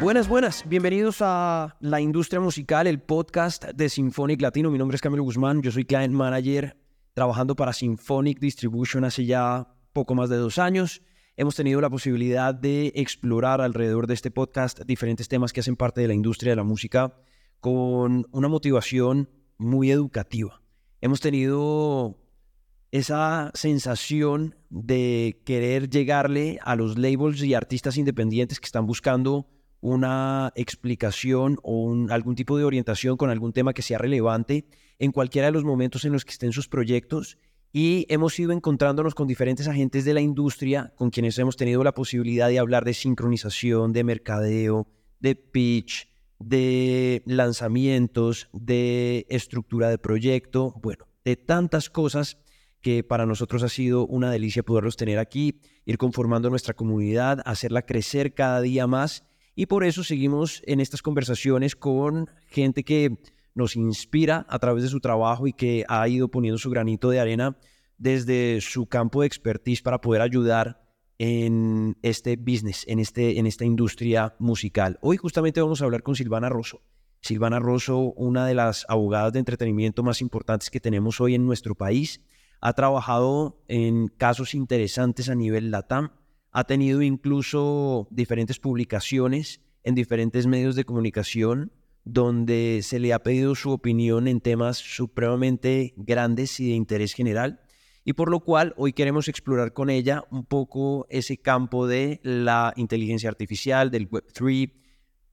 Buenas, buenas. Bienvenidos a La Industria Musical, el podcast de Symphonic Latino. Mi nombre es Camilo Guzmán, yo soy client manager trabajando para Symphonic Distribution hace ya poco más de dos años. Hemos tenido la posibilidad de explorar alrededor de este podcast diferentes temas que hacen parte de la industria de la música con una motivación muy educativa. Hemos tenido esa sensación de querer llegarle a los labels y artistas independientes que están buscando una explicación o algún tipo de orientación con algún tema que sea relevante en cualquiera de los momentos en los que estén sus proyectos y hemos ido encontrándonos con diferentes agentes de la industria con quienes hemos tenido la posibilidad de hablar de sincronización, de mercadeo, de pitch, de lanzamientos, de estructura de proyecto, bueno, de tantas cosas que para nosotros ha sido una delicia poderlos tener aquí, ir conformando nuestra comunidad, hacerla crecer cada día más. Y por eso seguimos en estas conversaciones con gente que nos inspira a través de su trabajo y que ha ido poniendo su granito de arena desde su campo de expertise para poder ayudar en este business, en, este, en esta industria musical. Hoy justamente vamos a hablar con Silvana Rosso. Silvana Rosso, una de las abogadas de entretenimiento más importantes que tenemos hoy en nuestro país, ha trabajado en casos interesantes a nivel LATAM ha tenido incluso diferentes publicaciones en diferentes medios de comunicación donde se le ha pedido su opinión en temas supremamente grandes y de interés general, y por lo cual hoy queremos explorar con ella un poco ese campo de la inteligencia artificial, del Web3,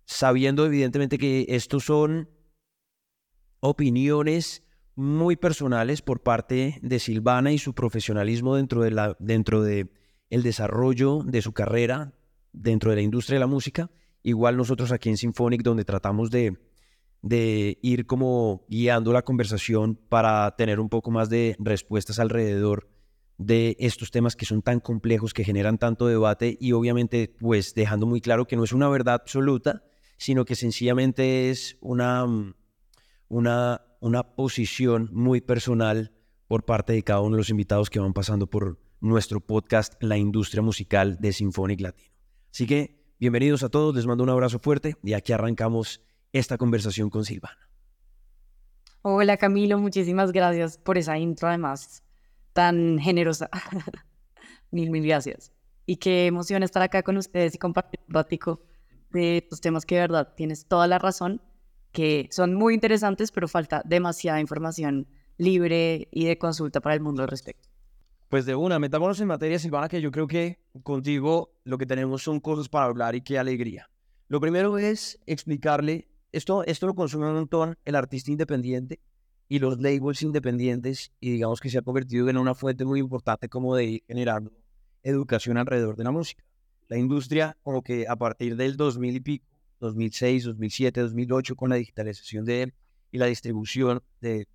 sabiendo evidentemente que estos son opiniones muy personales por parte de Silvana y su profesionalismo dentro de, dentro de el desarrollo de su carrera dentro de la industria de la música. Igual nosotros aquí en Symphonic, donde tratamos de, de ir como guiando la conversación para tener un poco más de respuestas alrededor de estos temas que son tan complejos, que generan tanto debate y obviamente pues dejando muy claro que no es una verdad absoluta, sino que sencillamente es una, una, una posición muy personal por parte de cada uno de los invitados que van pasando por, nuestro podcast La Industria Musical de Symphonic Latino. Así que bienvenidos a todos, les mando un abrazo fuerte y aquí arrancamos esta conversación con Silvana. Hola Camilo, muchísimas gracias por esa intro además tan generosa. mil, mil gracias. Y qué emoción estar acá con ustedes y compartir un ratico de los temas que de verdad tienes toda la razón, que son muy interesantes, pero falta demasiada información libre y de consulta para el mundo al respecto. Pues de una, metámonos en materia, Silvana, que yo creo que contigo lo que tenemos son cosas para hablar y qué alegría. Lo primero es explicarle, esto, esto lo consume un montón el artista independiente y los labels independientes y digamos que se ha convertido en una fuente muy importante como de ir generando educación alrededor de la música. La industria, como que a partir del 2000 y pico, 2006, 2007, 2008, con la digitalización de y la distribución de,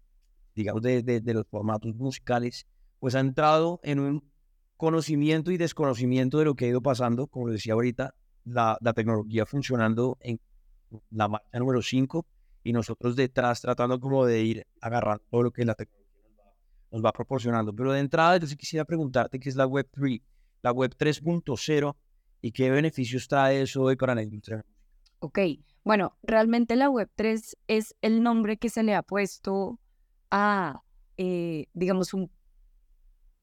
digamos, de, de los formatos musicales, pues ha entrado en un conocimiento y desconocimiento de lo que ha ido pasando, como decía ahorita, la, tecnología funcionando en la marcha número 5 y nosotros detrás tratando como de ir agarrando todo lo que la tecnología nos va, proporcionando. Pero de entrada, entonces quisiera preguntarte qué es la Web 3, la Web 3.0 y qué beneficios trae eso hoy para la industria. Ok, bueno, realmente la Web 3 es el nombre que se le ha puesto a, eh, digamos, un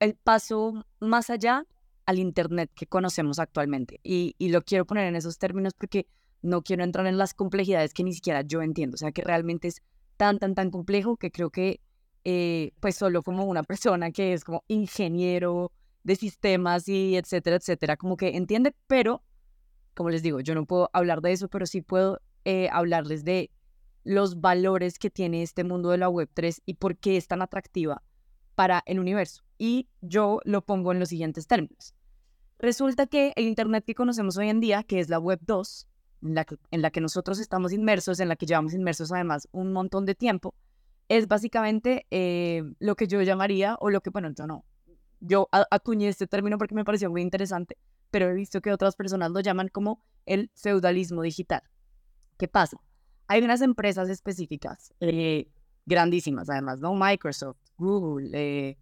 el paso más allá al Internet que conocemos actualmente. Y, lo quiero poner en esos términos porque no quiero entrar en las complejidades que ni siquiera yo entiendo. O sea, que realmente es tan, tan, tan complejo que creo que, eh, pues solo como una persona que es como ingeniero de sistemas y etcétera, etcétera, como que entiende, pero, como les digo, yo no puedo hablar de eso, pero sí puedo eh, hablarles de los valores que tiene este mundo de la Web3 y por qué es tan atractiva para el universo. Y yo lo pongo en los siguientes términos. Resulta que el Internet que conocemos hoy en día, que es la Web 2, en la que, en la que nosotros estamos inmersos, en la que llevamos inmersos además un montón de tiempo, es básicamente eh, lo que yo llamaría, o lo que, bueno, yo no, yo acuñé este término porque me pareció muy interesante, pero he visto que otras personas lo llaman como el feudalismo digital. ¿Qué pasa? Hay unas empresas específicas, eh, grandísimas además, ¿no? Microsoft, Google, eh,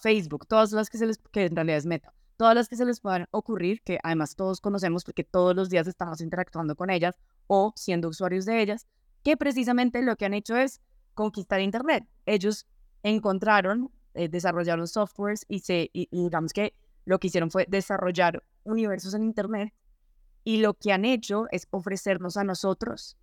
Facebook, todas las que se les, que en realidad es Meta, todas las que se les puedan ocurrir, que además todos conocemos porque todos los días estamos interactuando con ellas o siendo usuarios de ellas, que precisamente lo que han hecho es conquistar Internet. Ellos encontraron, eh, desarrollaron softwares y, se, y digamos que lo que hicieron fue desarrollar universos en Internet y lo que han hecho es ofrecernos a nosotros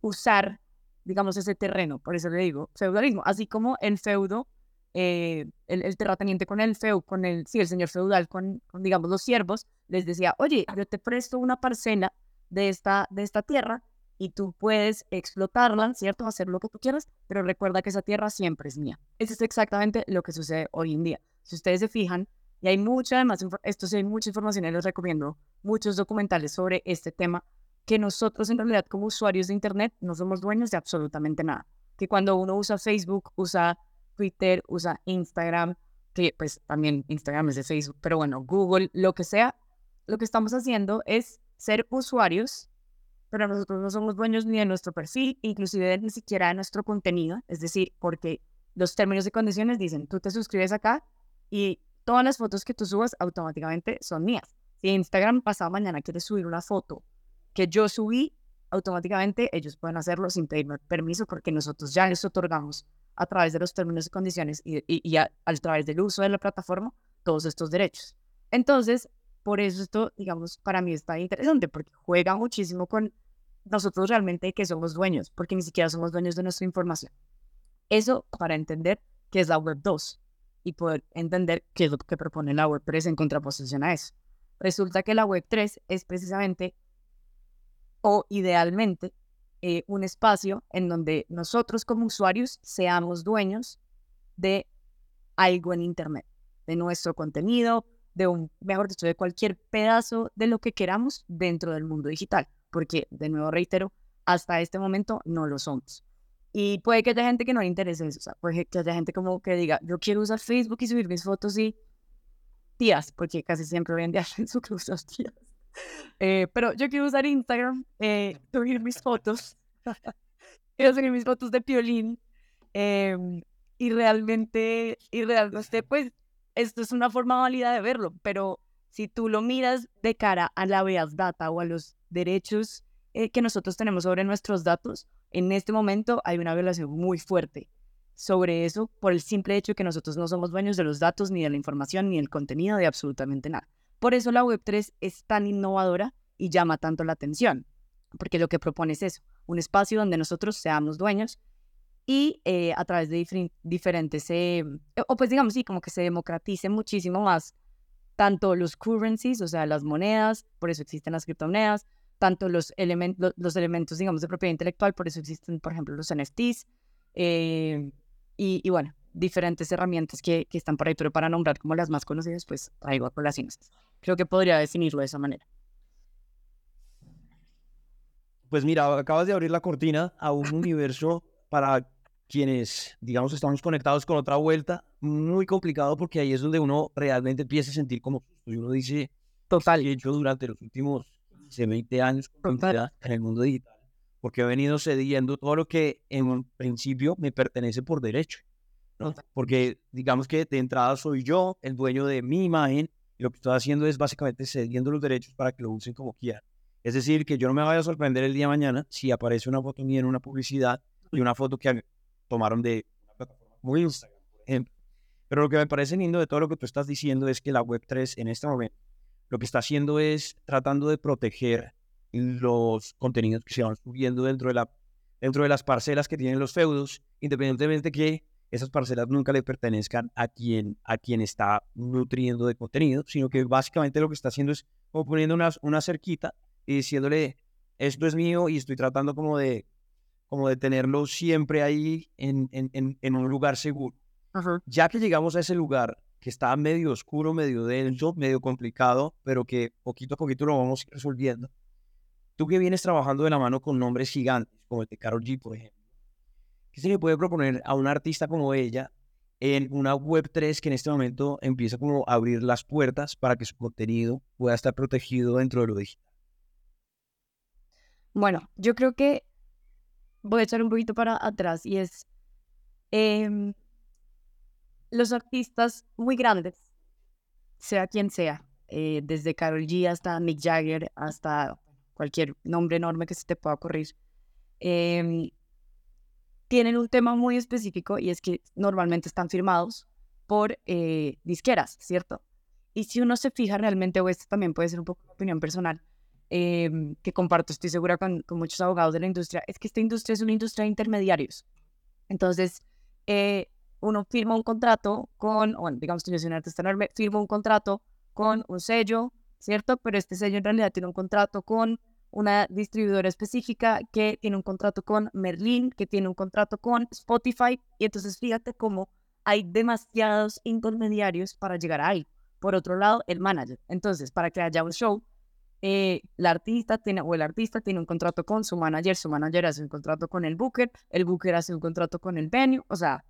usar, digamos, ese terreno. Por eso le digo feudalismo. Así como el feudo, eh, el, terrateniente con el feu, con el, sí, el señor feudal, con, digamos, los siervos, les decía, oye, yo te presto una parcela de esta, de esta tierra y tú puedes explotarla, ¿cierto? Hacer lo que tú quieras, pero recuerda que esa tierra siempre es mía. Eso es exactamente lo que sucede hoy en día. Si ustedes se fijan, y hay mucha, además, esto sí hay mucha información y les recomiendo muchos documentales sobre este tema, que nosotros en realidad como usuarios de Internet no somos dueños de absolutamente nada. Que cuando uno usa Facebook, usa Twitter, usa Instagram, que pues también Instagram es de Facebook, pero bueno, Google, lo que sea, lo que estamos haciendo es ser usuarios, pero nosotros no somos dueños ni de nuestro perfil, inclusive ni siquiera de nuestro contenido, es decir, porque los términos y condiciones dicen, tú te suscribes acá y todas las fotos que tú subas automáticamente son mías. Si Instagram pasado mañana quiere subir una foto que yo subí, automáticamente ellos pueden hacerlo sin pedirme permiso porque nosotros ya les otorgamos a través de los términos y condiciones y, a, través del uso de la plataforma todos estos derechos. Entonces, por eso esto, digamos, para mí está interesante porque juega muchísimo con nosotros realmente que somos dueños, porque ni siquiera somos dueños de nuestra información. Eso para entender qué es la Web 2 y poder entender qué es lo que propone la Web 3 en contraposición a eso. Resulta que la Web 3 es precisamente o idealmente eh, un espacio en donde nosotros como usuarios seamos dueños de algo en Internet, de nuestro contenido, de un, mejor dicho, de cualquier pedazo de lo que queramos dentro del mundo digital, porque, de nuevo reitero, hasta este momento no lo somos. Y puede que haya gente que no le interese eso, o sea, puede que haya gente como que diga, yo quiero usar Facebook y subir mis fotos y tías, porque casi siempre hoy en Facebook usa tías. Eh, pero yo quiero usar Instagram, eh, subir mis fotos, quiero subir mis fotos de piolín em, y realmente, y realmente, pues, esto es una forma válida de verlo, pero si tú lo miras de cara a la Data o a los derechos eh, que nosotros tenemos sobre nuestros datos, en este momento hay una violación muy fuerte sobre eso por el simple hecho de que nosotros no somos dueños de los datos, ni de la información, ni del contenido, de absolutamente nada. Por eso la Web3 es tan innovadora y llama tanto la atención, porque lo que propone es eso, un espacio donde nosotros seamos dueños y eh, a través de diferentes, eh, o pues digamos, sí, como que se democratice muchísimo más tanto los currencies, o sea, las monedas, por eso existen las criptomonedas, tanto los, elementos los elementos, digamos, de propiedad intelectual, por eso existen, por ejemplo, los NFTs, eh, y, bueno, diferentes herramientas que, que, están por ahí, pero para nombrar como las más conocidas, pues traigo a colaciones. Creo que podría definirlo de esa manera. Pues mira, acabas de abrir la cortina a un universo para quienes, digamos, estamos conectados con otra vuelta, muy complicado porque ahí es donde uno realmente empieza a sentir como y uno dice, total, he hecho durante los últimos 20 años en el mundo digital, porque he venido cediendo todo lo que en principio me pertenece por derecho. Porque digamos que de entrada soy yo el dueño de mi imagen y lo que estoy haciendo es básicamente cediendo los derechos para que lo usen como quieran. Es decir, que yo no me vaya a sorprender el día de mañana si aparece una foto mía en una publicidad y una foto que tomaron de una plataforma como Instagram, por ejemplo. Pero lo que me parece lindo de todo lo que tú estás diciendo es que la Web3 en este momento lo que está haciendo es tratando de proteger los contenidos que se van subiendo dentro de, la, dentro de las parcelas que tienen los feudos, independientemente de que esas parcelas nunca le pertenezcan a quien, a quien está nutriendo de contenido, sino que básicamente lo que está haciendo es como poniendo una, una cerquita y diciéndole, esto es mío y estoy tratando como de, como de tenerlo siempre ahí en, en, en, un lugar seguro. Ya que llegamos a ese lugar, que está medio oscuro, medio denso, medio complicado, pero que poquito a poquito lo vamos resolviendo. Tú que vienes trabajando de la mano con nombres gigantes, como el de Carol G, por ejemplo, ¿qué se le puede proponer a un artista como ella en una Web3 que en este momento empieza como a abrir las puertas para que su contenido pueda estar protegido dentro de lo digital? Bueno, yo creo que voy a echar un poquito para atrás y es em, los artistas muy grandes, sea quien sea, eh, desde Carol G hasta Mick Jagger, hasta cualquier nombre enorme que se te pueda ocurrir, em, tienen un tema muy específico y es que normalmente están firmados por eh, disqueras, ¿cierto? Y si uno se fija realmente, o esto también puede ser un poco de opinión personal, em, que comparto, estoy segura con, con, muchos abogados de la industria, es que esta industria es una industria de intermediarios. Entonces, eh, uno firma un contrato con, bueno, digamos que yo soy un artista enorme, firma un contrato con un sello, ¿cierto? Pero este sello en realidad tiene un contrato con una distribuidora específica que tiene un contrato con Merlin, que tiene un contrato con Spotify, y entonces fíjate cómo hay demasiados intermediarios para llegar ahí. Por otro lado, el manager. Entonces, para que haya un show, eh, la artista tiene, o el artista tiene un contrato con su manager, su manager hace un contrato con el booker, el booker hace un contrato con el venue, o sea,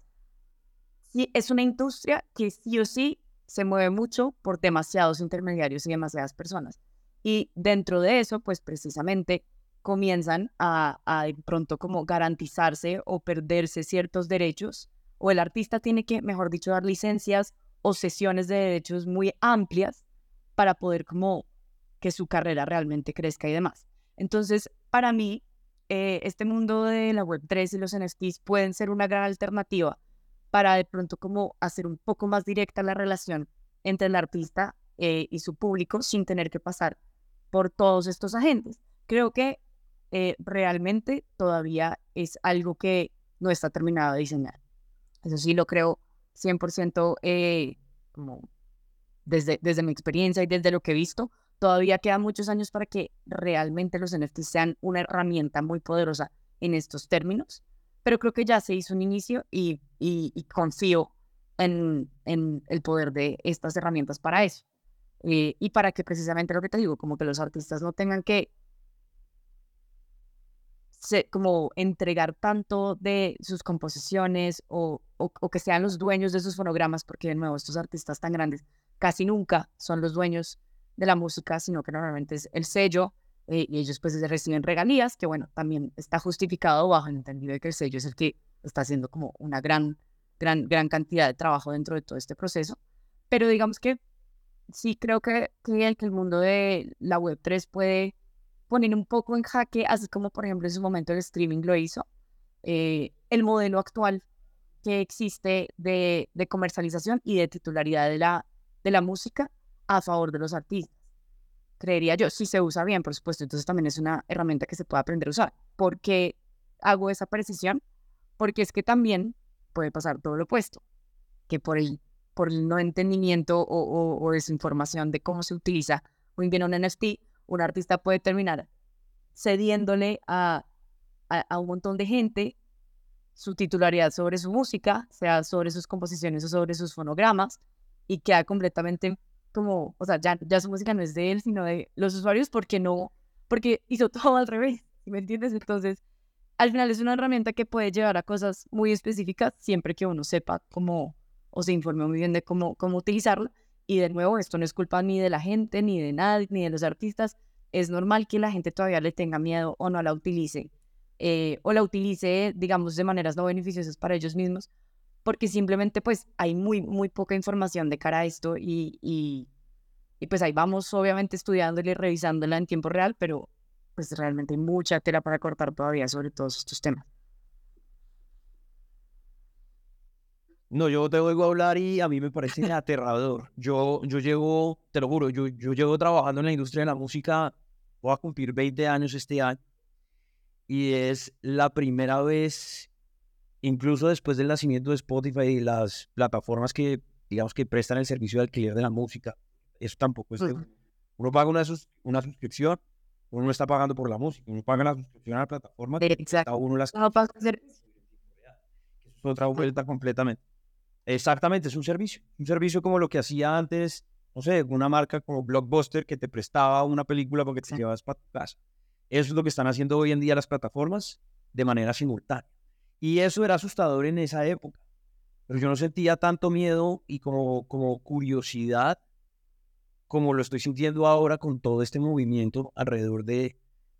sí, es una industria que sí o sí se mueve mucho por demasiados intermediarios y demasiadas personas. Y dentro de eso, pues precisamente comienzan a, a de pronto como garantizarse o perderse ciertos derechos, o el artista tiene que, mejor dicho, dar licencias o sesiones de derechos muy amplias para poder como que su carrera realmente crezca y demás. Entonces, para mí, eh, este mundo de la Web3 y los NFTs pueden ser una gran alternativa para de pronto como hacer un poco más directa la relación entre el artista eh, y su público sin tener que pasar por todos estos agentes. Creo que eh, realmente todavía es algo que no está terminado de diseñar. Eso sí lo creo 100% eh, desde, desde mi experiencia y desde lo que he visto. Todavía quedan muchos años para que realmente los NFTs sean una herramienta muy poderosa en estos términos, pero creo que ya se hizo un inicio y, y, confío en, el poder de estas herramientas para eso. Eh, y para que precisamente lo que te digo, como que los artistas no tengan que como entregar tanto de sus composiciones o, o, que sean los dueños de sus fonogramas, porque de nuevo estos artistas tan grandes casi nunca son los dueños de la música, sino que normalmente es el sello eh, y ellos pues reciben regalías, que bueno, también está justificado bajo el entendido de que el sello es el que está haciendo como una gran, gran, gran cantidad de trabajo dentro de todo este proceso. Pero digamos que sí creo que, que el mundo de la Web3 puede poner un poco en jaque, así como por ejemplo en su momento el streaming lo hizo, eh, el modelo actual que existe de, de, comercialización y de titularidad de la, de la música a favor de los artistas. Creería yo, si se usa bien, por supuesto, entonces también es una herramienta que se puede aprender a usar. ¿Por qué hago esa precisión? Porque es que también puede pasar todo lo opuesto, que por el, por el no entendimiento o, o, o desinformación de cómo se utiliza muy bien un NFT, un artista puede terminar cediéndole a, a, un montón de gente su titularidad sobre su música, sea sobre sus composiciones o sobre sus fonogramas, y queda completamente como, o sea, ya, ya su música no es de él, sino de los usuarios, porque no, porque hizo todo al revés, ¿me entiendes? Entonces, al final es una herramienta que puede llevar a cosas muy específicas siempre que uno sepa cómo, o se informe muy bien de cómo, cómo utilizarla, y de nuevo, esto no es culpa ni de la gente, ni de nadie, ni de los artistas. Es normal que la gente todavía le tenga miedo o no la utilice. Eh, o la utilice, digamos, de maneras no beneficiosas para ellos mismos, porque simplemente pues hay muy, muy poca información de cara a esto y, y, y pues ahí vamos obviamente estudiándola y revisándola en tiempo real, pero pues realmente hay mucha tela para cortar todavía sobre todos estos temas. No, yo te oigo hablar y a mí me parece aterrador. Yo, yo llevo, te lo juro, yo, yo llevo trabajando en la industria de la música, voy a cumplir 20 años este año, y es la primera vez, incluso después del nacimiento de Spotify y las plataformas que, digamos, que prestan el servicio de alquiler de la música, eso tampoco es... Uno paga una, una suscripción, uno no está pagando por la música, uno paga la suscripción a la plataforma, Exacto. uno las... No, es otra vuelta completamente. Exactamente, es un servicio. Un servicio como lo que hacía antes, no sé, una marca como Blockbuster que te prestaba una película porque te llevas para tu casa. Eso es lo que están haciendo hoy en día las plataformas de manera simultánea. Y eso era asustador en esa época. Pero yo no sentía tanto miedo y como, como curiosidad como lo estoy sintiendo ahora con todo este movimiento alrededor de,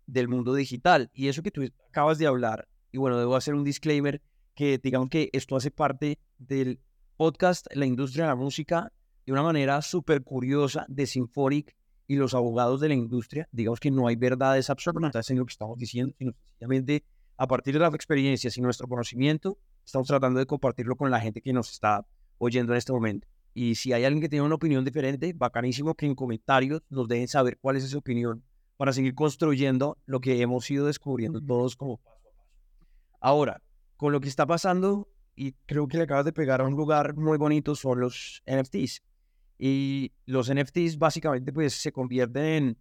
del mundo digital. Y eso que tú acabas de hablar Y bueno, debo hacer un disclaimer que digamos que esto hace parte del podcast La industria de la música de una manera súper curiosa de Symphonic y los abogados de la industria. Digamos que no hay verdades absolutas en lo que estamos diciendo, sino sencillamente a partir de las experiencias y nuestro conocimiento, estamos tratando de compartirlo con la gente que nos está oyendo en este momento. Y si hay alguien que tiene una opinión diferente, bacanísimo que en comentarios nos dejen saber cuál es esa opinión para seguir construyendo lo que hemos ido descubriendo todos como paso a paso. Ahora, con lo que está pasando, y creo que le acabas de pegar a un lugar muy bonito, son los NFTs. Y los NFTs básicamente pues se convierten en,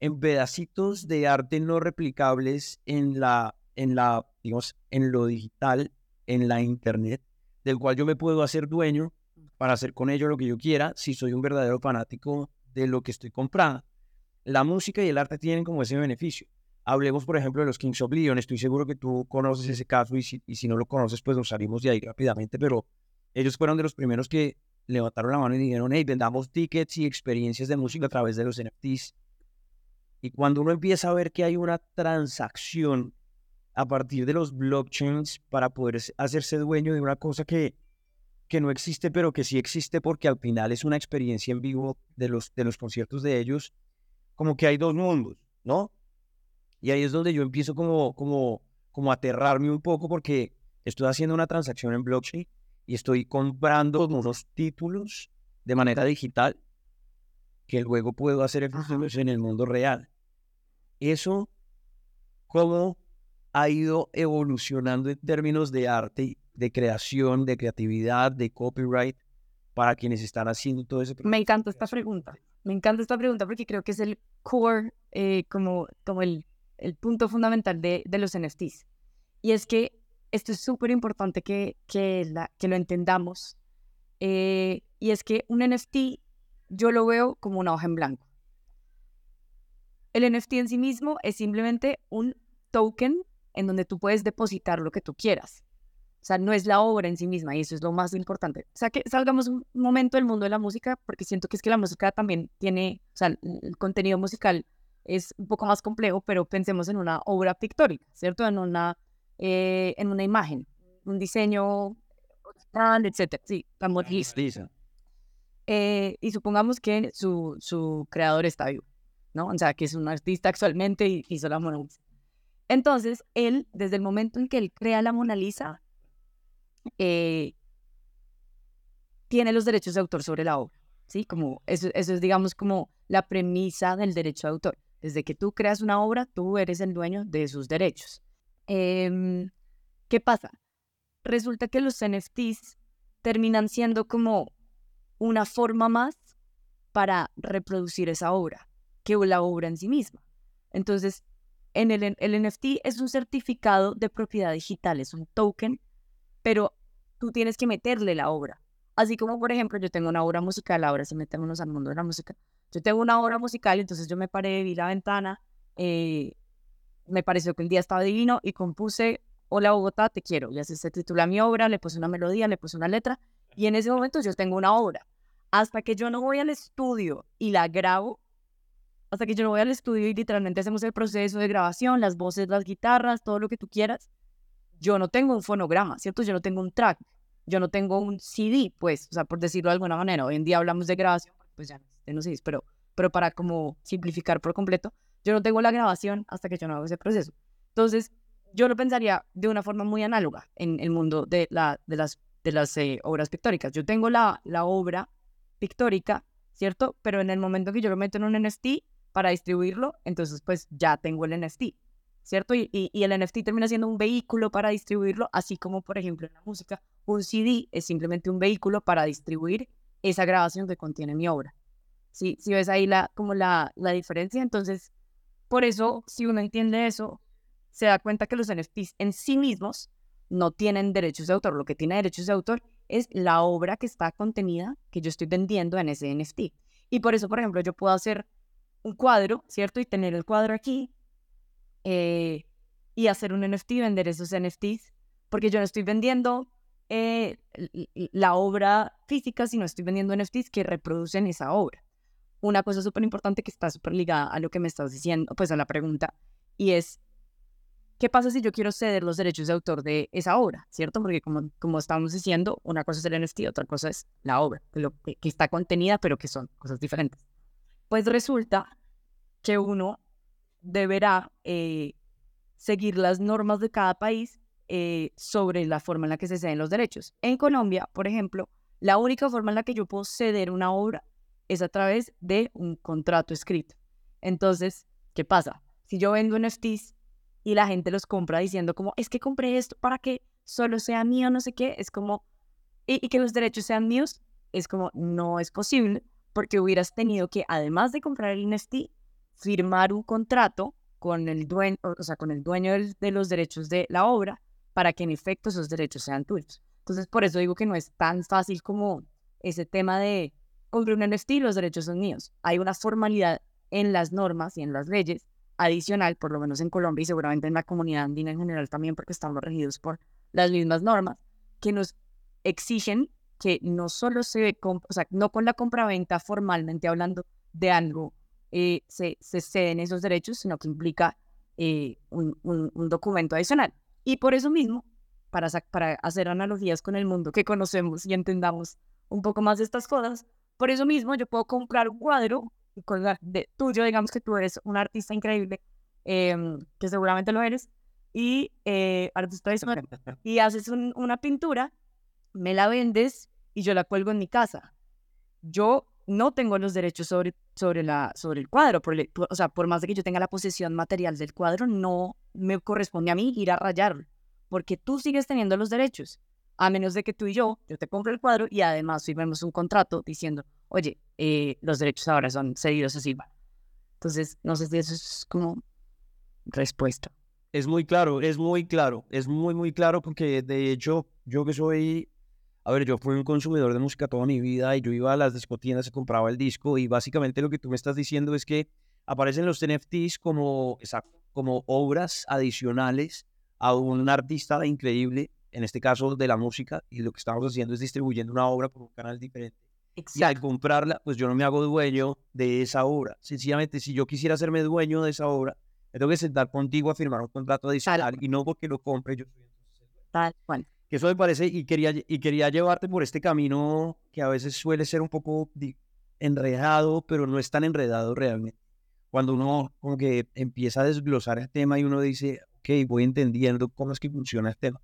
en pedacitos de arte no replicables en la, en la, digamos, en lo digital, en la internet, del cual yo me puedo hacer dueño para hacer con ello lo que yo quiera si soy un verdadero fanático de lo que estoy comprando. La música y el arte tienen como ese beneficio. Hablemos, por ejemplo, de los Kings of Leon. Estoy seguro que tú conoces ese caso y si, y si no lo conoces, pues nos salimos de ahí rápidamente, pero ellos fueron de los primeros que levantaron la mano y dijeron, hey, vendamos tickets y experiencias de música a través de los NFTs. Y cuando uno empieza a ver que hay una transacción a partir de los blockchains para poder hacerse dueño de una cosa que, que no existe, pero que sí existe porque al final es una experiencia en vivo de los, de los conciertos de ellos, como que hay dos mundos, ¿no? Y ahí es donde yo empiezo como, como, como a aterrarme un poco porque estoy haciendo una transacción en blockchain y estoy comprando unos títulos de manera digital que luego puedo hacer en el mundo real. Eso, ¿cómo ha ido evolucionando en términos de arte, de creación, de creatividad, de copyright, para quienes están haciendo todo ese Me encanta esta pregunta. Me encanta esta pregunta porque creo que es el core, eh, como, como el, el punto fundamental de, de los NFTs. Y es que esto es súper importante que, que, la, que lo entendamos. Eh, y es que un NFT yo lo veo como una hoja en blanco. El NFT en sí mismo es simplemente un token en donde tú puedes depositar lo que tú quieras. O sea, no es la obra en sí misma y eso es lo más importante. O sea, que salgamos un momento del mundo de la música porque siento que es que la música también tiene, o sea, el contenido musical es un poco más complejo, pero pensemos en una obra pictórica, ¿cierto? En una, eh, en una imagen, un diseño, etcétera. Sí, estamos listos. Eh, y supongamos que su, su creador está vivo, ¿no? O sea, que es un artista actualmente y hizo la Mona Lisa. Entonces, él, desde el momento en que él crea la Mona Lisa, eh, tiene los derechos de autor sobre la obra, ¿sí? Como eso, eso es, digamos, como la premisa del derecho de autor. Desde que tú creas una obra, tú eres el dueño de sus derechos. Em, ¿Qué pasa? Resulta que los NFTs terminan siendo como una forma más para reproducir esa obra que la obra en sí misma. Entonces, en el, el NFT es un certificado de propiedad digital, es un token, pero tú tienes que meterle la obra. Así como, por ejemplo, yo tengo una obra musical, ahora se metémonos al mundo de la música. Yo tengo una obra musical, entonces yo me paré, vi la ventana, eh, me pareció que el día estaba divino y compuse Hola Bogotá, te quiero. Y así se titula mi obra, le puse una melodía, le puse una letra y en ese momento yo tengo una obra. Hasta que yo no voy al estudio y la grabo, hasta que yo no voy al estudio y literalmente hacemos el proceso de grabación, las voces, las guitarras, todo lo que tú quieras, yo no tengo un fonograma, ¿cierto? Yo no tengo un track, yo no tengo un CD, pues, o sea, por decirlo de alguna manera. Hoy en día hablamos de grabación, pues ya no sé, pero, pero para como simplificar por completo, yo no tengo la grabación hasta que yo no hago ese proceso. Entonces, yo lo pensaría de una forma muy análoga en el mundo de, la, de las, de las eh, obras pictóricas. Yo tengo la, la obra pictórica, ¿cierto? Pero en el momento que yo lo meto en un NFT, para distribuirlo, entonces pues ya tengo el NFT, ¿cierto? Y, y, el NFT termina siendo un vehículo para distribuirlo, así como por ejemplo en la música, un CD es simplemente un vehículo para distribuir esa grabación que contiene mi obra. Si ¿Sí? ves ahí la, como la, la diferencia, entonces, por eso, si uno entiende eso, se da cuenta que los NFTs en sí mismos no tienen derechos de autor. Lo que tiene derechos de autor es la obra que está contenida, que yo estoy vendiendo en ese NFT. Y por eso, por ejemplo, yo puedo hacer un cuadro, ¿cierto? Y tener el cuadro aquí eh, y hacer un NFT, vender esos NFTs, porque yo no estoy vendiendo eh, la obra física, sino estoy vendiendo NFTs que reproducen esa obra. Una cosa súper importante que está súper ligada a lo que me estás diciendo, pues a la pregunta, y es ¿qué pasa si yo quiero ceder los derechos de autor de esa obra? ¿Cierto? Porque como, como estábamos diciendo, una cosa es el NFT, otra cosa es la obra, lo que, está contenida, pero que son cosas diferentes. Pues resulta que uno deberá eh, seguir las normas de cada país eh, sobre la forma en la que se ceden los derechos. En Colombia, por ejemplo, la única forma en la que yo puedo ceder una obra es a través de un contrato escrito. Entonces, ¿qué pasa? Si yo vendo NFTs y la gente los compra diciendo como, es que compré esto para que solo sea mío, no sé qué, es como, y, que los derechos sean míos, es como, no es posible, porque hubieras tenido que, además de comprar el NFT, firmar un contrato con el dueño, o sea, con el dueño de los derechos de la obra para que en efecto esos derechos sean tuyos. Entonces, por eso digo que no es tan fácil como ese tema de compré un NFT los derechos son míos. Hay una formalidad en las normas y en las leyes adicional, por lo menos en Colombia y seguramente en la comunidad andina en general también, porque estamos regidos por las mismas normas, que nos exigen que no solo se, o sea, no con la compraventa formalmente hablando de algo, eh, se, se, ceden esos derechos, sino que implica eh, un, un, documento adicional. Y por eso mismo, para, para hacer analogías con el mundo que conocemos y entendamos un poco más de estas cosas, por eso mismo yo puedo comprar un cuadro de tuyo, digamos que tú eres un artista increíble, em, que seguramente lo eres, y eh, artista y haces una pintura, me la vendes y yo la cuelgo en mi casa. Yo no tengo los derechos sobre, sobre, la, sobre el cuadro, por, o sea, por más de que yo tenga la posesión material del cuadro, no me corresponde a mí ir a rayarlo, porque tú sigues teniendo los derechos, a menos de que tú y yo, yo te compre el cuadro y además firmemos un contrato diciendo, oye, eh, los derechos ahora son cedidos a Silva. Entonces, no sé si eso es como respuesta. Es muy claro, es muy claro, es muy, muy claro porque de hecho yo que soy, a ver, yo fui un consumidor de música toda mi vida y yo iba a las discotiendas y compraba el disco y básicamente lo que tú me estás diciendo es que aparecen los NFTs como, como obras adicionales a un artista increíble, en este caso de la música, y lo que estamos haciendo es distribuyendo una obra por un canal diferente y al comprarla, pues yo no me hago dueño de esa obra. Sencillamente, si yo quisiera hacerme dueño de esa obra, me tengo que sentar contigo a firmar un contrato adicional y no porque lo compre yo Tal cual. Que eso me parece, y quería, y quería llevarte por este camino que a veces suele ser un poco enredado, pero no es tan enredado realmente. Cuando uno como que empieza a desglosar el tema y uno dice, ok, voy entendiendo cómo es que funciona el tema.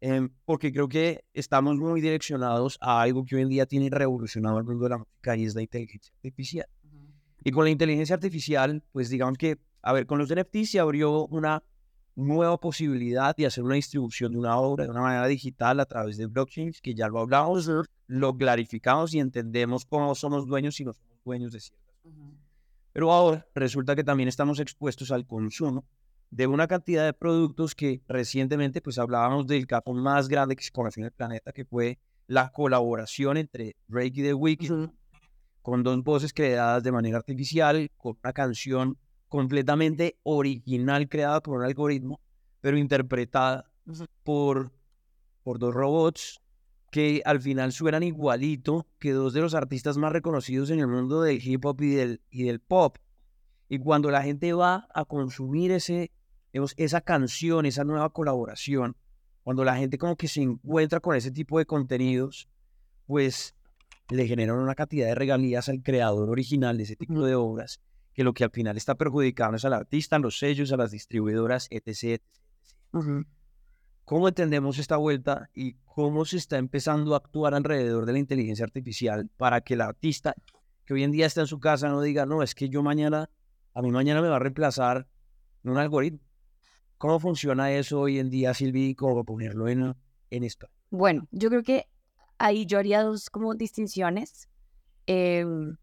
Em, porque creo que estamos muy direccionados a algo que hoy en día tiene revolucionado el mundo de la música y es la inteligencia artificial. Y con la inteligencia artificial, pues digamos que, a ver, con los NFT se abrió una nueva posibilidad de hacer una distribución de una obra de una manera digital a través de blockchains, que ya lo hablamos, lo clarificamos y entendemos cómo somos dueños y no somos dueños de ciertas. Pero ahora resulta que también estamos expuestos al consumo de una cantidad de productos que recientemente pues hablábamos del capo más grande que se conoció en el planeta, que fue la colaboración entre Drake y The Weeknd, con dos voces creadas de manera artificial, con una canción completamente original creada por un algoritmo, pero interpretada por, por dos robots que al final suenan igualito que dos de los artistas más reconocidos en el mundo del hip hop y del, y del pop. Y cuando la gente va a consumir ese, esa canción, esa nueva colaboración, cuando la gente como que se encuentra con ese tipo de contenidos, pues le generan una cantidad de regalías al creador original de ese tipo de obras, que lo que al final está perjudicando es al artista, a los sellos, a las distribuidoras, etc. ¿Cómo entendemos esta vuelta y cómo se está empezando a actuar alrededor de la inteligencia artificial para que el artista que hoy en día está en su casa no diga, no, es que yo mañana, a mí mañana me va a reemplazar un algoritmo? ¿Cómo funciona eso hoy en día, Silvi? ¿Cómo ponerlo en, en esto? Bueno, yo creo que ahí yo haría dos como distinciones. Em,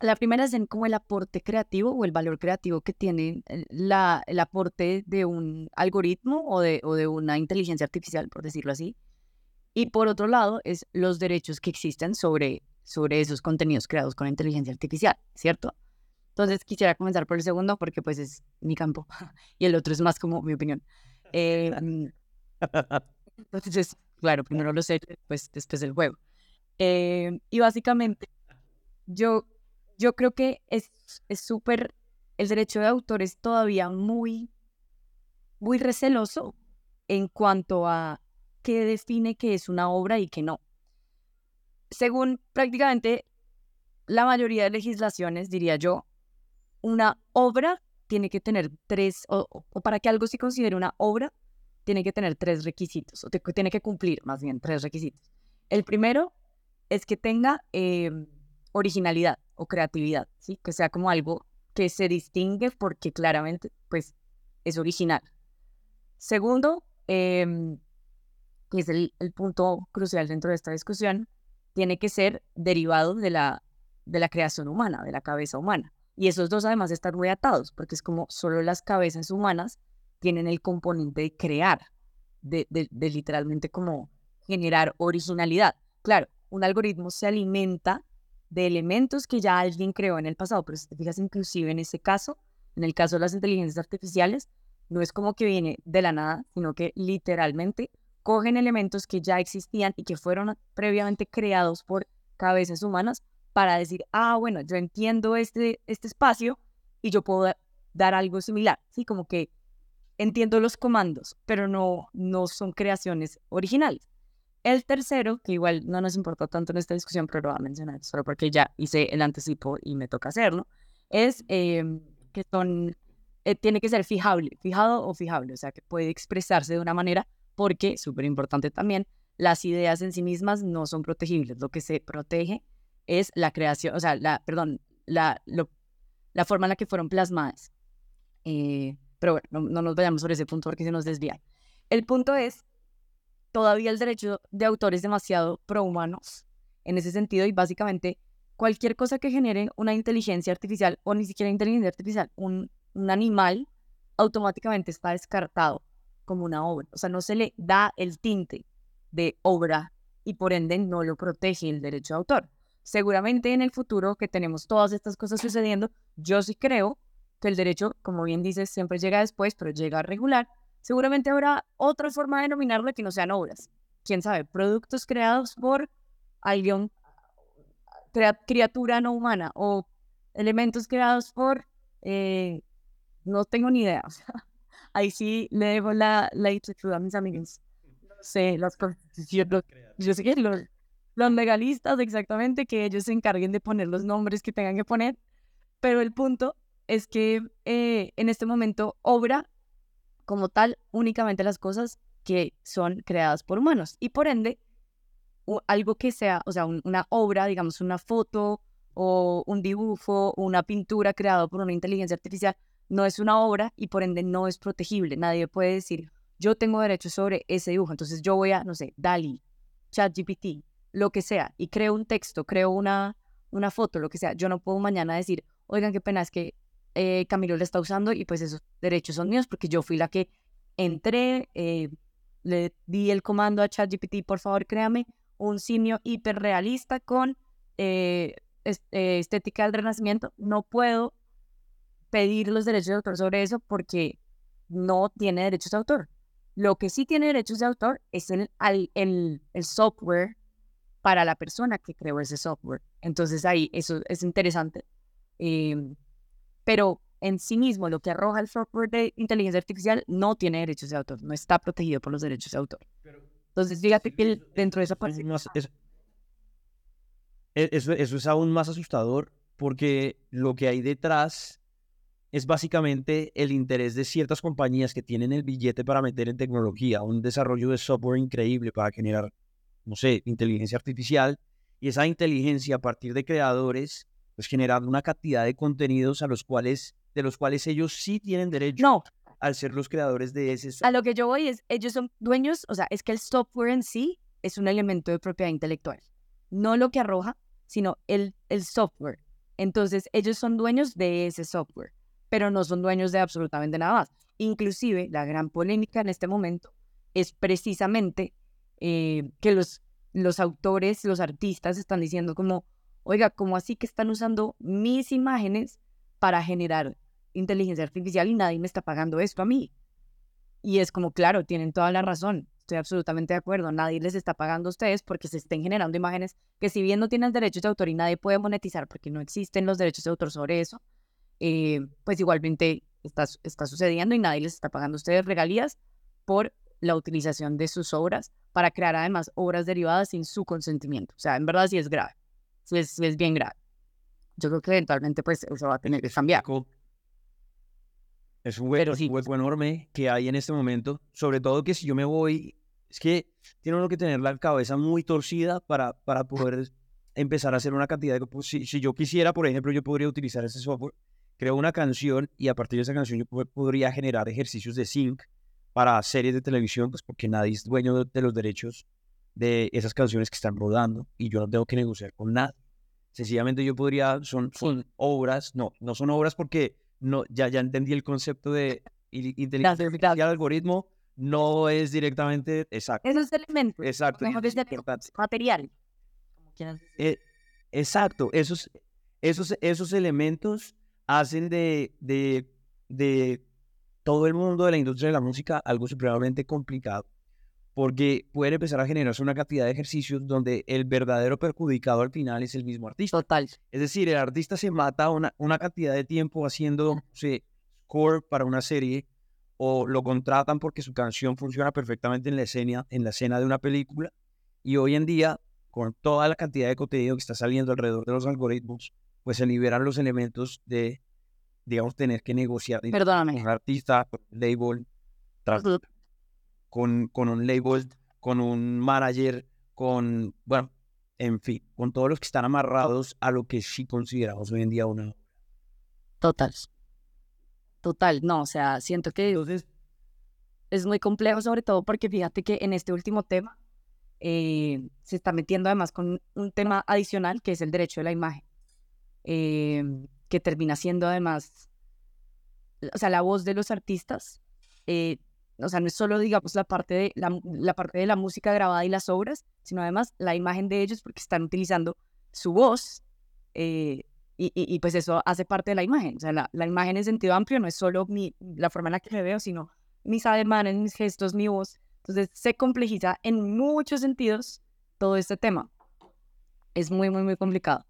la primera es en como el aporte creativo o el valor creativo que tiene la, el aporte de un algoritmo o de, o de una inteligencia artificial, por decirlo así. Y por otro lado, es los derechos que existen sobre, sobre esos contenidos creados con inteligencia artificial, ¿cierto? Entonces quisiera comenzar por el segundo porque pues es mi campo y el otro es más como mi opinión. Eh, entonces, claro, primero lo sé, pues después el juego. Eh, y básicamente, yo, yo creo que es súper, el derecho de autor es todavía muy muy receloso en cuanto a qué define que es una obra y qué no. Según prácticamente la mayoría de legislaciones, diría yo, una obra tiene que tener tres, o, para que algo se considere una obra, tiene que tener tres requisitos, o tiene que cumplir más bien tres requisitos. El primero es que tenga em, originalidad o creatividad, ¿sí? que sea como algo que se distingue porque claramente pues, es original. Segundo, eh, que es el, punto crucial dentro de esta discusión, tiene que ser derivado de la, de la creación humana, de la cabeza humana. Y esos dos además están muy atados, porque es como solo las cabezas humanas tienen el componente de crear, de literalmente como generar originalidad. Claro, un algoritmo se alimenta de elementos que ya alguien creó en el pasado, pero si te fijas inclusive en ese caso, en el caso de las inteligencias artificiales, no es como que viene de la nada, sino que literalmente cogen elementos que ya existían y que fueron previamente creados por cabezas humanas para decir, ah, bueno, yo entiendo este, este espacio y yo puedo dar algo similar, ¿sí? Como que entiendo los comandos, pero no, no son creaciones originales. El tercero, que igual no nos importa tanto en esta discusión, pero lo voy a mencionar solo porque ya hice el anticipo y me toca hacerlo, es em, que son, eh, tiene que ser fijable, fijado o fijable, o sea, que puede expresarse de una manera porque, súper importante también, las ideas en sí mismas no son protegibles. Lo que se protege es la creación, o sea, la, perdón, la, la forma en la que fueron plasmadas. Eh, pero bueno, no, no, nos vayamos sobre ese punto porque se nos desvía. El punto es todavía el derecho de autor es demasiado prohumanos en ese sentido y básicamente cualquier cosa que genere una inteligencia artificial o ni siquiera inteligencia artificial, un, un animal, automáticamente está descartado como una obra. O sea, no se le da el tinte de obra y por ende no lo protege el derecho de autor. Seguramente en el futuro que tenemos todas estas cosas sucediendo, yo sí creo que el derecho, como bien dices, siempre llega después, pero llega a regular Seguramente habrá otra forma de denominarlo que no sean obras. Quién sabe, productos creados por alguien, criatura no humana o elementos creados por, eh, no tengo ni idea. ahí sí le debo la, la a mis amigos. Sé, yo sé que los, los legalistas exactamente, que ellos se encarguen de poner los nombres que tengan que poner, pero el punto es que eh, en este momento obra como tal únicamente las cosas que son creadas por humanos. Y por ende, algo que sea, o sea, una obra, digamos, una foto o un dibujo o una pintura creado por una inteligencia artificial, no es una obra y por ende no es protegible. Nadie puede decir, yo tengo derecho sobre ese dibujo, entonces yo voy a, no sé, DALI, ChatGPT, lo que sea, y creo un texto, creo una, una foto, lo que sea. Yo no puedo mañana decir, oigan, qué pena, es que eh, Camilo le está usando y pues esos derechos son míos porque yo fui la que entré, eh, le di el comando a ChatGPT, por favor créame un simio hiperrealista con eh, estética del renacimiento. No puedo pedir los derechos de autor sobre eso porque no tiene derechos de autor. Lo que sí tiene derechos de autor es el, el, el software para la persona que creó ese software. Entonces ahí eso es interesante. Eh, pero en sí mismo lo que arroja el software de inteligencia artificial no tiene derechos de autor, no está protegido por los derechos de autor. Entonces, fíjate que dentro de esa parte... E, eso, eso es aún más asustador porque lo que hay detrás es básicamente el interés de ciertas compañías que tienen el billete para meter en tecnología, un desarrollo de software increíble para generar, no sé, inteligencia artificial, y esa inteligencia a partir de creadores pues generando una cantidad de contenidos a los cuales, de los cuales ellos sí tienen derecho. No. Al ser los creadores de ese A lo que yo voy es, ellos son dueños, o sea, es que el software en sí es un elemento de propiedad intelectual. No lo que arroja, sino el, el software. Entonces, ellos son dueños de ese software, pero no son dueños de absolutamente nada más. Inclusive, la gran polémica en este momento es precisamente eh, que los, los autores, los artistas están diciendo como, oiga, ¿cómo así que están usando mis imágenes para generar inteligencia artificial y nadie me está pagando esto a mí? Y es como, claro, tienen toda la razón. Estoy absolutamente de acuerdo. Nadie les está pagando a ustedes porque se estén generando imágenes que si bien no tienen derechos de autor y nadie puede monetizar porque no existen los derechos de autor sobre eso, eh, pues igualmente está, está sucediendo y nadie les está pagando a ustedes regalías por la utilización de sus obras para crear además obras derivadas sin su consentimiento. O sea, en verdad sí es grave, es, es bien grave. Yo creo que eventualmente pues eso va a tener que cambiar. Es un hueco, sí. enorme que hay en este momento, sobre todo que si yo me voy, es que tiene uno que tener la cabeza muy torcida para, para poder empezar a hacer una cantidad de... Pues, si, si yo quisiera, por ejemplo, yo podría utilizar ese software, creo una canción y a partir de esa canción yo podría generar ejercicios de sync para series de televisión, pues porque nadie es dueño de, los derechos de esas canciones que están rodando y yo no tengo que negociar con nada. Sencillamente yo podría, son, son obras, no, no son obras porque no, ya, ya entendí el concepto de inteligencia artificial, algoritmo, no es directamente exacto. Esos elementos. Exacto. Mejor es material. Eh, exacto, esos, esos, esos elementos hacen de, de, de todo el mundo de la industria de la música algo supremamente complicado, porque puede empezar a generarse una cantidad de ejercicios donde el verdadero perjudicado al final es el mismo artista. Total. Es decir, el artista se mata una, una cantidad de tiempo haciendo score para una serie o lo contratan porque su canción funciona perfectamente en la escena, en la escena de una película y hoy en día con toda la cantidad de contenido que está saliendo alrededor de los algoritmos, pues se liberan los elementos de digamos, tener que negociar Perdóname. con un artista, label, con, con un label, con un manager, con, bueno, en fin, con todos los que están amarrados a lo que sí consideramos hoy en día una Total. Total, no, o sea, siento que Entonces, es muy complejo, sobre todo porque fíjate que en este último tema eh, se está metiendo además con un tema adicional que es el derecho de la imagen. Eh, que termina siendo además, o sea, la voz de los artistas. Eh, o sea, no es solo, digamos, la parte, de la, parte de la música grabada y las obras, sino además la imagen de ellos porque están utilizando su voz eh, y, y, pues eso hace parte de la imagen. O sea, la, la, imagen en sentido amplio no es solo mi, la forma en la que me veo, sino mis ademanes, mis gestos, mi voz. Entonces se complejiza en muchos sentidos todo este tema. Es muy, muy, muy complicado.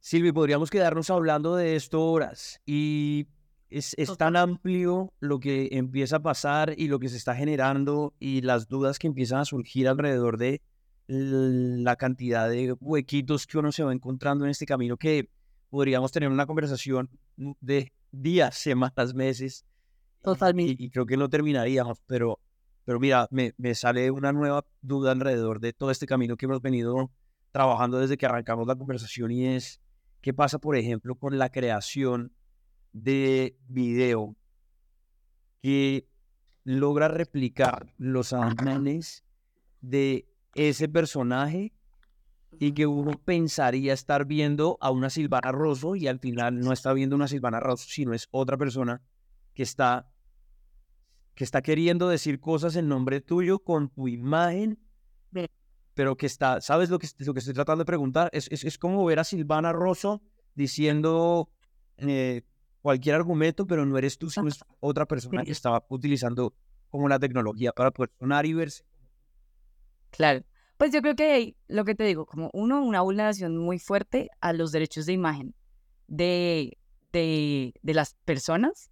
Silvi, podríamos quedarnos hablando de esto horas y es, es, tan amplio lo que empieza a pasar y lo que se está generando y las dudas que empiezan a surgir alrededor de la cantidad de huequitos que uno se va encontrando en este camino que podríamos tener una conversación de días, semanas, meses. Totalmente. Y, y creo que no terminaríamos, pero, pero mira, me, me sale una nueva duda alrededor de todo este camino que hemos venido trabajando desde que arrancamos la conversación y es ¿Qué pasa, por ejemplo, con la creación de video que logra replicar los ademanes de ese personaje y que uno pensaría estar viendo a una Silvana Rosso y al final no está viendo una Silvana Rosso, sino es otra persona que está que está queriendo decir cosas en nombre tuyo con tu imagen pero que está, ¿sabes lo que, lo que estoy tratando de preguntar? Es, es, como ver a Silvana Rosso diciendo eh, cualquier argumento, pero no eres tú, sino es otra persona que estaba utilizando como la tecnología para poder sonar y verse. Claro. Pues yo creo que lo que te digo, como uno, una vulneración muy fuerte a los derechos de imagen de, de, de las personas,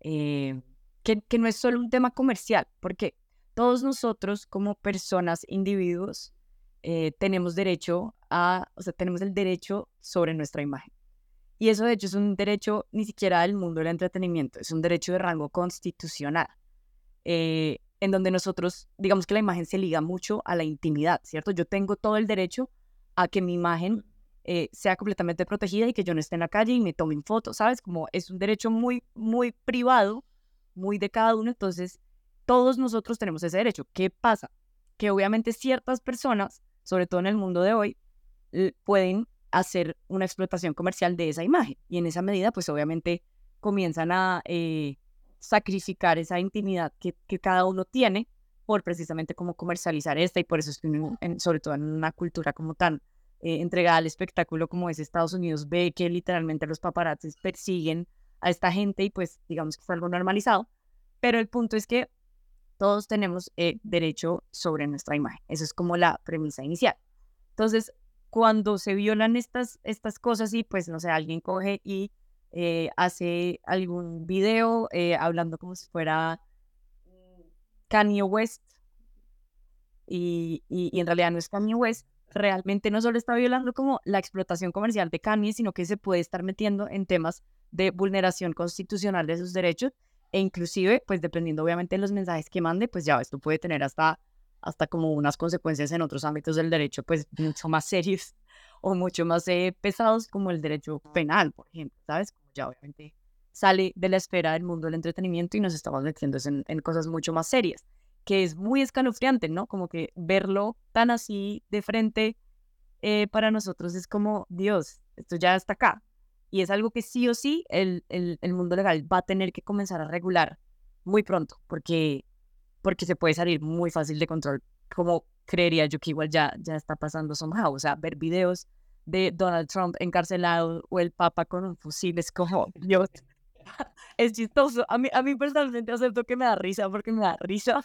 eh, que, que no es solo un tema comercial, porque todos nosotros como personas, individuos, eh, tenemos derecho a, o sea, tenemos el derecho sobre nuestra imagen. Y eso de hecho es un derecho ni siquiera del mundo del entretenimiento, es un derecho de rango constitucional, eh, en donde nosotros, digamos que la imagen se liga mucho a la intimidad, ¿cierto? Yo tengo todo el derecho a que mi imagen eh, sea completamente protegida y que yo no esté en la calle y me tomen fotos, ¿sabes? Como es un derecho muy, muy privado, muy de cada uno, entonces todos nosotros tenemos ese derecho. ¿Qué pasa? Que obviamente ciertas personas sobre todo en el mundo de hoy, pueden hacer una explotación comercial de esa imagen. Y en esa medida, pues obviamente comienzan a eh, sacrificar esa intimidad que, cada uno tiene por precisamente cómo comercializar esta y por eso es que sobre todo en una cultura como tan eh, entregada al espectáculo como es Estados Unidos, ve que literalmente los paparazzis persiguen a esta gente y pues digamos que fue algo normalizado. Pero el punto es que todos tenemos eh, derecho sobre nuestra imagen. Eso es como la premisa inicial. Entonces, cuando se violan estas, estas cosas y pues no sé, alguien coge y eh, hace algún video eh, hablando como si fuera mm, Kanye West y, y, en realidad no es Kanye West, realmente no solo está violando como la explotación comercial de Kanye, sino que se puede estar metiendo en temas de vulneración constitucional de sus derechos e inclusive, pues dependiendo obviamente de los mensajes que mande, pues ya esto puede tener hasta, hasta como unas consecuencias en otros ámbitos del derecho, pues mucho más serios o mucho más eh, pesados como el derecho penal, por ejemplo, ¿sabes? Como ya obviamente sale de la esfera del mundo del entretenimiento y nos estamos metiendo en, en cosas mucho más serias, que es muy escalofriante, ¿no? Como que verlo tan así de frente eh, para nosotros es como, Dios, esto ya está acá, y es algo que sí o sí el, el, el, mundo legal va a tener que comenzar a regular muy pronto, porque, porque se puede salir muy fácil de control, como creería yo que igual ya, ya está pasando somehow. O sea, ver videos de Donald Trump encarcelado o el Papa con un fusil es como, Dios, es chistoso. A mí, a mí personalmente acepto que me da risa porque me da risa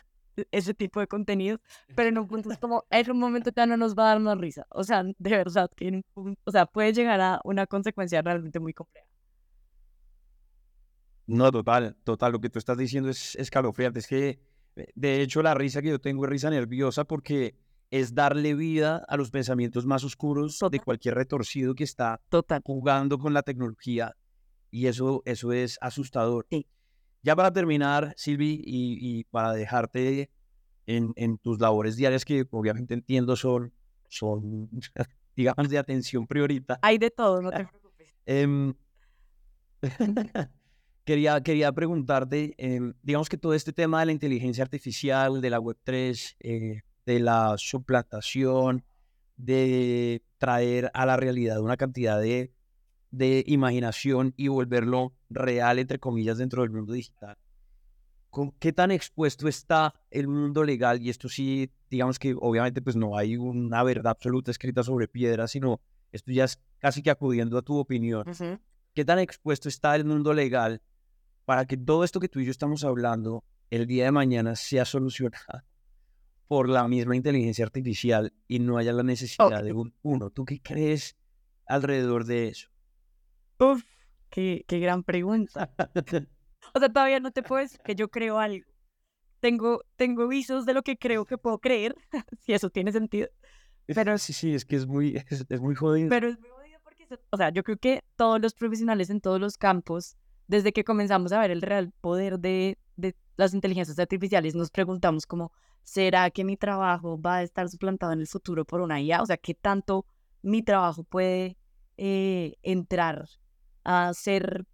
ese tipo de contenido, pero en un punto es como, en un momento ya no nos va a dar más risa. O sea, de verdad, que o sea, puede llegar a una consecuencia realmente muy compleja. No, total, total, lo que tú estás diciendo es escalofriante. Es que, de hecho, la risa que yo tengo es risa nerviosa porque es darle vida a los pensamientos más oscuros de cualquier retorcido que está total. jugando con la tecnología y eso, eso es asustador. Sí. Ya para terminar, Silvi, y, para dejarte en, en, tus labores diarias, que obviamente entiendo son, son digamos, de atención priorita. Hay de todo, no te preocupes. Em, quería, quería preguntarte, em, digamos que todo este tema de la inteligencia artificial, de la Web3, eh, de la suplantación, de traer a la realidad una cantidad de de imaginación y volverlo real, entre comillas, dentro del mundo digital. ¿Con ¿Qué tan expuesto está el mundo legal? Y esto sí, digamos que obviamente pues no hay una verdad absoluta escrita sobre piedra, sino esto ya es casi que acudiendo a tu opinión. ¿Qué tan expuesto está el mundo legal para que todo esto que tú y yo estamos hablando el día de mañana sea solucionado por la misma inteligencia artificial y no haya la necesidad de un uno? ¿Tú qué crees alrededor de eso? Uf, qué, qué gran pregunta. o sea, todavía no te puedes que yo creo algo. Tengo, tengo visos de lo que creo que puedo creer, si eso tiene sentido. Pero sí, sí, es que es muy, es, muy jodido. Pero es muy jodido porque, o sea, yo creo que todos los profesionales en todos los campos, desde que comenzamos a ver el real poder de, de las inteligencias artificiales, nos preguntamos como, ¿será que mi trabajo va a estar suplantado en el futuro por una IA? O sea, ¿qué tanto mi trabajo puede eh, entrar a ser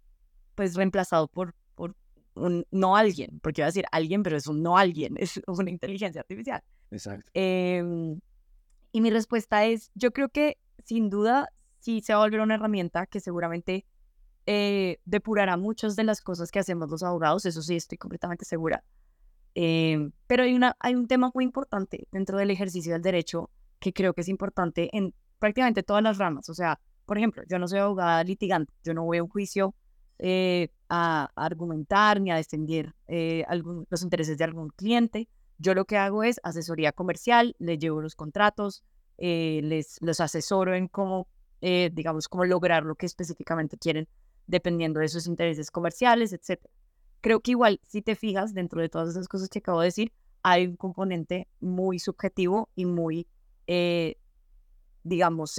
pues reemplazado por, por un no alguien, porque iba a decir alguien, pero es un no alguien, es una inteligencia artificial. Exacto. Em, y mi respuesta es, yo creo que sin duda sí se va a volver una herramienta que seguramente eh, depurará muchas de las cosas que hacemos los abogados, eso sí estoy completamente segura. Em, pero hay, una, hay un tema muy importante dentro del ejercicio del derecho que creo que es importante en prácticamente todas las ramas, o sea, por ejemplo, yo no soy abogada litigante, yo no voy a un juicio eh, a, argumentar ni a defender eh, los intereses de algún cliente. Yo lo que hago es asesoría comercial, les llevo los contratos, eh, les los asesoro en cómo, digamos, cómo lograr lo que específicamente quieren, dependiendo de sus intereses comerciales, etc. Creo que igual, si te fijas, dentro de todas esas cosas que acabo de decir, hay un componente muy subjetivo y muy, digamos,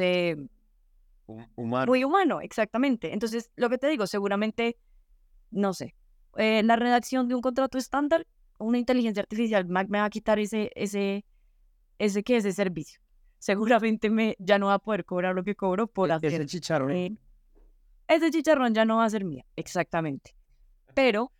humano. Muy humano, exactamente. Entonces, lo que te digo, seguramente, no sé, eh, la redacción de un contrato estándar, una inteligencia artificial me va a quitar ese, ese, ese, ¿qué? Ese servicio. Seguramente me, ya no va a poder cobrar lo que cobro por e-, hacer... Ese chicharrón. Eh, ese chicharrón ya no va a ser mía, exactamente. Pero,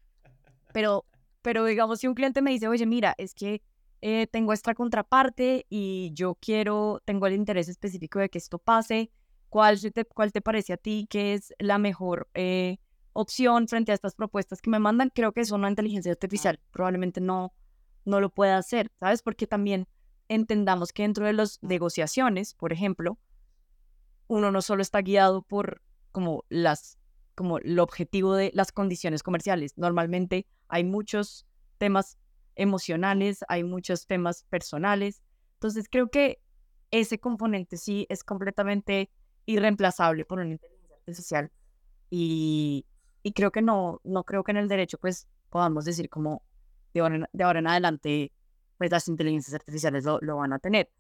pero, pero digamos, si un cliente me dice, oye, mira, es que eh, tengo esta contraparte y yo quiero, tengo el interés específico de que esto pase, ¿Cuál te, cuál te parece a ti que es la mejor eh, opción frente a estas propuestas que me mandan? Creo que es una inteligencia artificial. Probablemente no, no lo pueda hacer, ¿sabes? Porque también entendamos que dentro de las negociaciones, por ejemplo, uno no solo está guiado por como las como el objetivo de las condiciones comerciales. Normalmente hay muchos temas emocionales, hay muchos temas personales. Entonces creo que ese componente sí es completamente irreemplazable por una inteligencia artificial. Y, y creo que no, no creo que en el derecho pues podamos decir como de ahora en, de ahora en adelante pues las inteligencias artificiales lo, lo van a tener.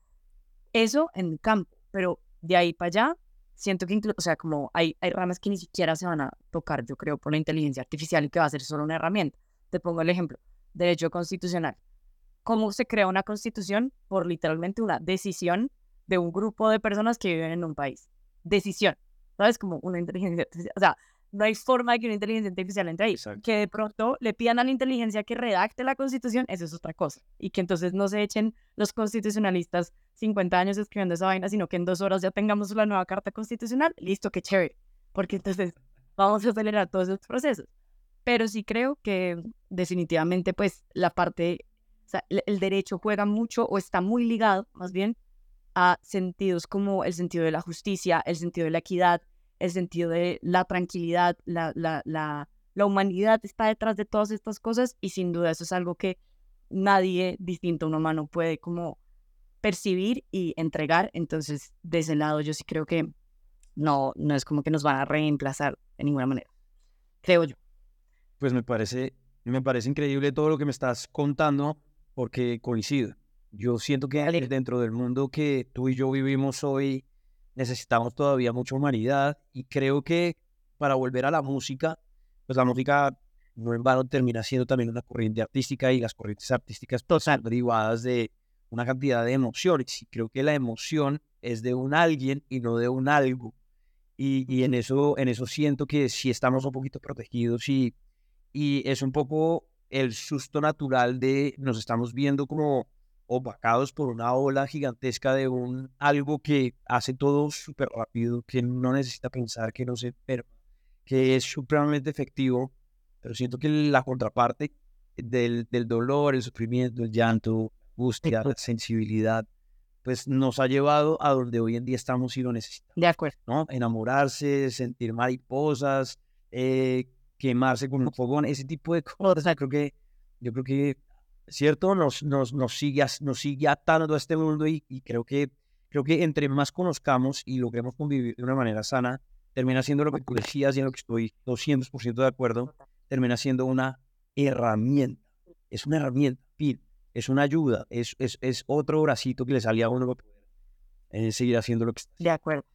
Eso en el campo, pero de ahí para allá siento que incluso, o sea, como hay, hay ramas que ni siquiera se van a tocar, yo creo, por la inteligencia artificial y que va a ser solo una herramienta. Te pongo el ejemplo, derecho constitucional. ¿Cómo se crea una constitución? Por literalmente una decisión de un grupo de personas que viven en un país. Decisión. ¿Sabes? Como una inteligencia artificial. O sea, no hay forma de que una inteligencia artificial entre ahí. Que de pronto le pidan a la inteligencia que redacte la constitución, eso es otra cosa. Y que entonces no se echen los constitucionalistas 50 años escribiendo esa vaina, sino que en dos horas ya tengamos la nueva carta constitucional. Listo, qué chévere. Porque entonces vamos a acelerar todos esos procesos. Pero sí creo que definitivamente, pues, la parte, o sea, el derecho juega mucho o está muy ligado, más bien, a sentidos como el sentido de la justicia, el sentido de la equidad, el sentido de la tranquilidad, la, la, la, la humanidad está detrás de todas estas cosas y sin duda eso es algo que nadie distinto a un humano puede como percibir y entregar. Entonces, de ese lado yo sí creo que no, no es como que nos van a reemplazar de ninguna manera. Creo yo. Pues me parece, me parece increíble todo lo que me estás contando porque coincido. Yo siento que dentro del mundo que tú y yo vivimos hoy, necesitamos todavía mucha humanidad y creo que para volver a la música, pues la música no en vano termina siendo también una corriente artística y las corrientes artísticas todas son derivadas de una cantidad de emociones y creo que la emoción es de un alguien y no de un algo. Y, y en eso en eso siento que sí estamos un poquito protegidos y, y es un poco el susto natural de nos estamos viendo como opacados por una ola gigantesca de un algo que hace todo súper rápido, que no necesita pensar, que no se enferma, que es supremamente efectivo, pero siento que la contraparte del, del dolor, el sufrimiento, el llanto, la angustia, la sensibilidad, pues nos ha llevado a donde hoy en día estamos y lo necesitamos. De acuerdo. ¿no? Enamorarse, sentir mariposas, eh, quemarse con un fogón, ese tipo de cosas. Creo que, yo creo que ¿cierto? Nos, nos, nos, sigue, nos sigue atando a este mundo y, creo, que, creo que entre más conozcamos y logremos convivir de una manera sana, termina siendo lo que tú decías y en lo que estoy 200% de acuerdo, termina siendo una herramienta. Es una herramienta, es una ayuda, es, es, es otro bracito que le salía a uno para eh, seguir haciendo lo que está De acuerdo.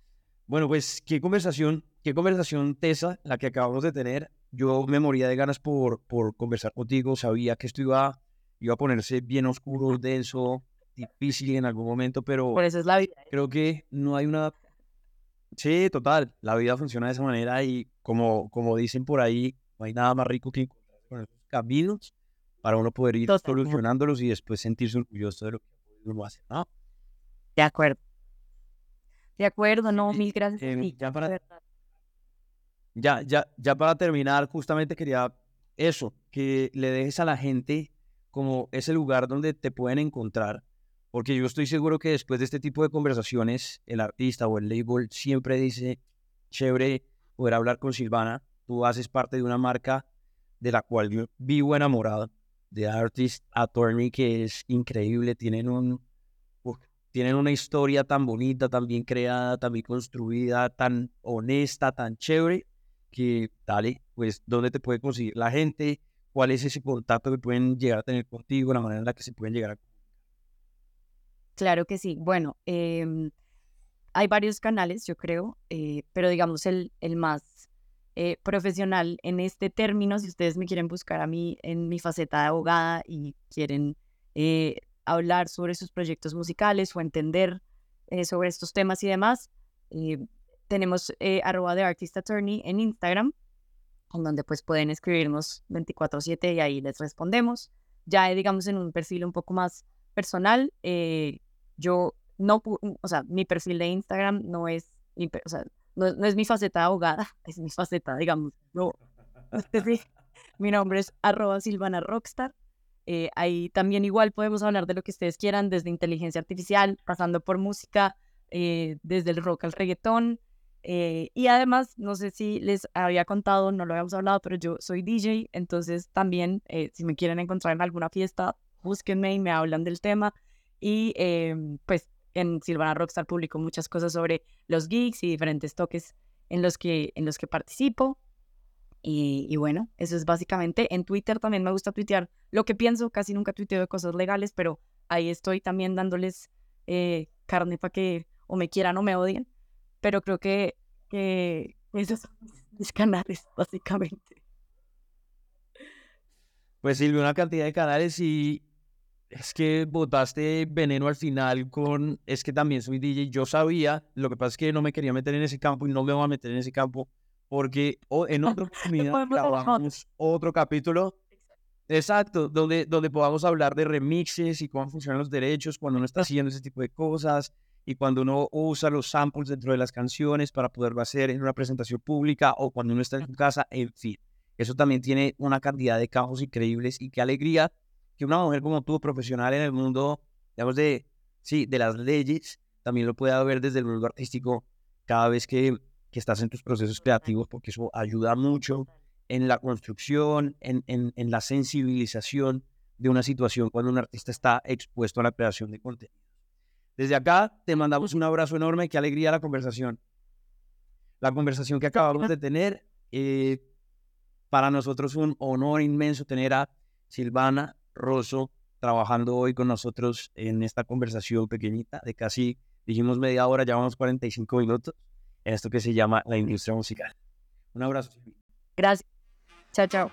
Bueno, pues qué conversación, qué conversación tesa la que acabamos de tener. Yo me moría de ganas por, por conversar contigo, sabía que esto iba iba a ponerse bien oscuro, denso, difícil en algún momento, pero Por eso es la vida. creo que no hay una... Sí, total, la vida funciona de esa manera y como, como dicen por ahí, no hay nada más rico que esos caminos para uno poder ir solucionándolos y después sentirse orgulloso de lo que uno hace, ¿no? De acuerdo. De acuerdo, no, mil gracias. a Em, ti, ya para-. Ya, ya, ya para terminar, justamente quería eso, que le dejes a la gente como ese lugar donde te pueden encontrar, porque yo estoy seguro que después de este tipo de conversaciones, el artista o el label siempre dice, chévere poder hablar con Silvana, tú haces parte de una marca de la cual yo vivo enamorado, de Artist Attorney, que es increíble, tienen un... uf, tienen una historia tan bonita, tan bien creada, tan bien construida, tan honesta, tan chévere, que dale, pues, ¿dónde te puede conseguir la gente? ¿Cuál es ese contacto que pueden llegar a tener contigo? La manera en la que se pueden llegar a... Claro que sí. Bueno, em, hay varios canales, yo creo, eh, pero digamos el, el más eh, profesional en este término, si ustedes me quieren buscar a mí en mi faceta de abogada y quieren eh, hablar sobre sus proyectos musicales o entender sobre estos temas y demás, tenemos arroba de Artist Attorney en Instagram, en donde pues pueden escribirnos 24/7 y ahí les respondemos. Ya eh, digamos en un perfil un poco más personal, eh, yo no, pu- o sea, mi perfil de Instagram no es, o sea, no, es mi faceta abogada, es mi faceta, digamos, no, mi nombre es arroba Silvana Rockstar. Eh, ahí también igual podemos hablar de lo que ustedes quieran, desde inteligencia artificial, pasando por música, eh, desde el rock al reggaetón. Eh, y además, no sé si les había contado, no lo habíamos hablado, pero yo soy DJ, entonces también, eh, si me quieren encontrar en alguna fiesta, búsquenme y me hablan del tema. Y eh, pues en Silvana Rockstar publico muchas cosas sobre los geeks y diferentes toques en los que, en los que participo. Y, bueno, eso es básicamente. En Twitter también me gusta tuitear lo que pienso. Casi nunca tuiteo de cosas legales, pero ahí estoy también dándoles eh, carne para que o me quieran o me odien. Pero creo que, que esos son mis canales, básicamente. Pues Silvia, una cantidad de canales y es que botaste veneno al final con, es que también soy DJ, yo sabía, lo que pasa es que no me quería meter en ese campo y no me voy a meter en ese campo porque en otra oportunidad grabamos otro capítulo, exacto, donde, donde podamos hablar de remixes y cómo funcionan los derechos cuando uno está haciendo ese tipo de cosas y cuando uno usa los samples dentro de las canciones para poderlo hacer en una presentación pública o cuando uno está en su casa, en fin. Eso también tiene una cantidad de campos increíbles y qué alegría que una mujer como tú, profesional en el mundo, digamos, de, sí, de las leyes, también lo pueda ver desde el mundo artístico cada vez que, que estás en tus procesos creativos, porque eso ayuda mucho en la construcción, en, en, en la sensibilización de una situación cuando un artista está expuesto a la creación de contenido. Desde acá te mandamos un abrazo enorme, qué alegría la conversación. La conversación que acabamos de tener, eh, para nosotros un honor inmenso tener a Silvana Rosso trabajando hoy con nosotros en esta conversación pequeñita de casi, dijimos media hora, llevamos 45 minutos en esto que se llama la industria musical. Un abrazo. Gracias. Chao, chao.